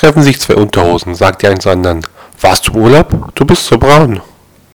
treffen sich zwei Unterhosen, sagt die eins anderen. Warst du Urlaub? Du bist so braun.